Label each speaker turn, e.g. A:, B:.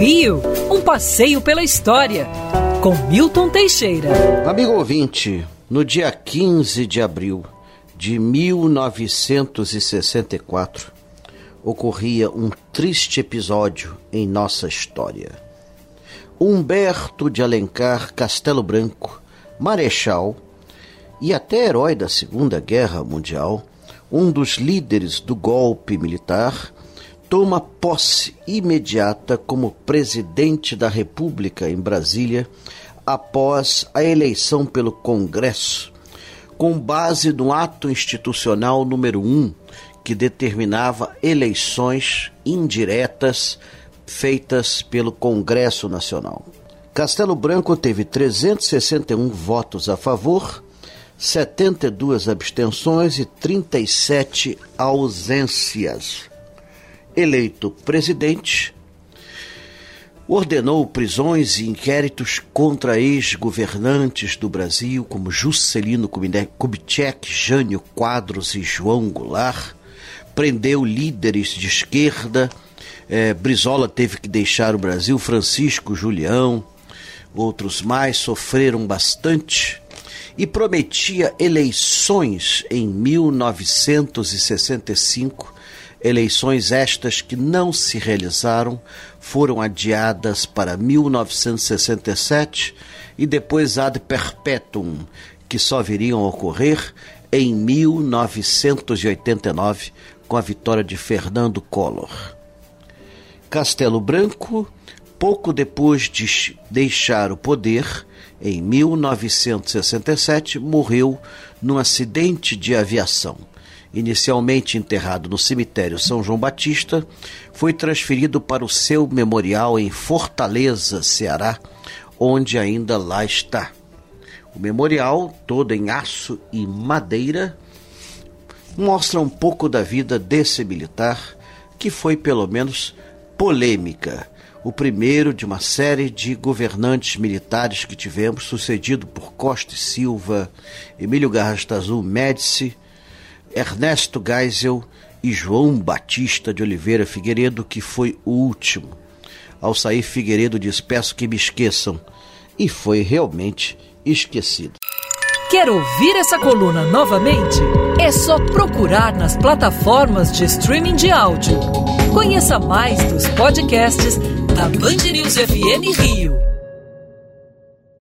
A: Rio, um passeio pela história, com Milton Teixeira.
B: Amigo ouvinte, no dia 15 de abril de 1964, ocorria um triste episódio em nossa história. Humberto de Alencar Castelo Branco, marechal e até herói da Segunda Guerra Mundial, um dos líderes do golpe militar, toma posse imediata como presidente da República em Brasília após a eleição pelo Congresso, com base no ato institucional número 1, que determinava eleições indiretas feitas pelo Congresso Nacional. Castelo Branco teve 361 votos a favor, 72 abstenções e 37 ausências eleito presidente, ordenou prisões e inquéritos contra ex-governantes do Brasil, como Juscelino Kubitschek, Jânio Quadros e João Goulart, prendeu líderes de esquerda, é, Brizola teve que deixar o Brasil, Francisco Julião, outros mais sofreram bastante. E prometia eleições em 1965 Eleições estas que não se realizaram foram adiadas para 1967 e depois ad perpetuum, que só viriam a ocorrer em 1989 com a vitória de Fernando Collor. Castelo Branco, pouco depois de deixar o poder, em 1967, morreu num acidente de aviação inicialmente enterrado no cemitério São João Batista, foi transferido para o seu memorial em Fortaleza, Ceará, onde ainda lá está. O memorial, todo em aço e madeira, mostra um pouco da vida desse militar, que foi pelo menos polêmica. O primeiro de uma série de governantes militares que tivemos, sucedido por Costa e Silva, Emílio Garrastazu Médici, Ernesto Geisel e João Batista de Oliveira Figueiredo, que foi o último. Ao sair, Figueiredo diz: Peço que me esqueçam. E foi realmente esquecido.
A: Quer ouvir essa coluna novamente? É só procurar nas plataformas de streaming de áudio. Conheça mais dos podcasts da Band News FM Rio.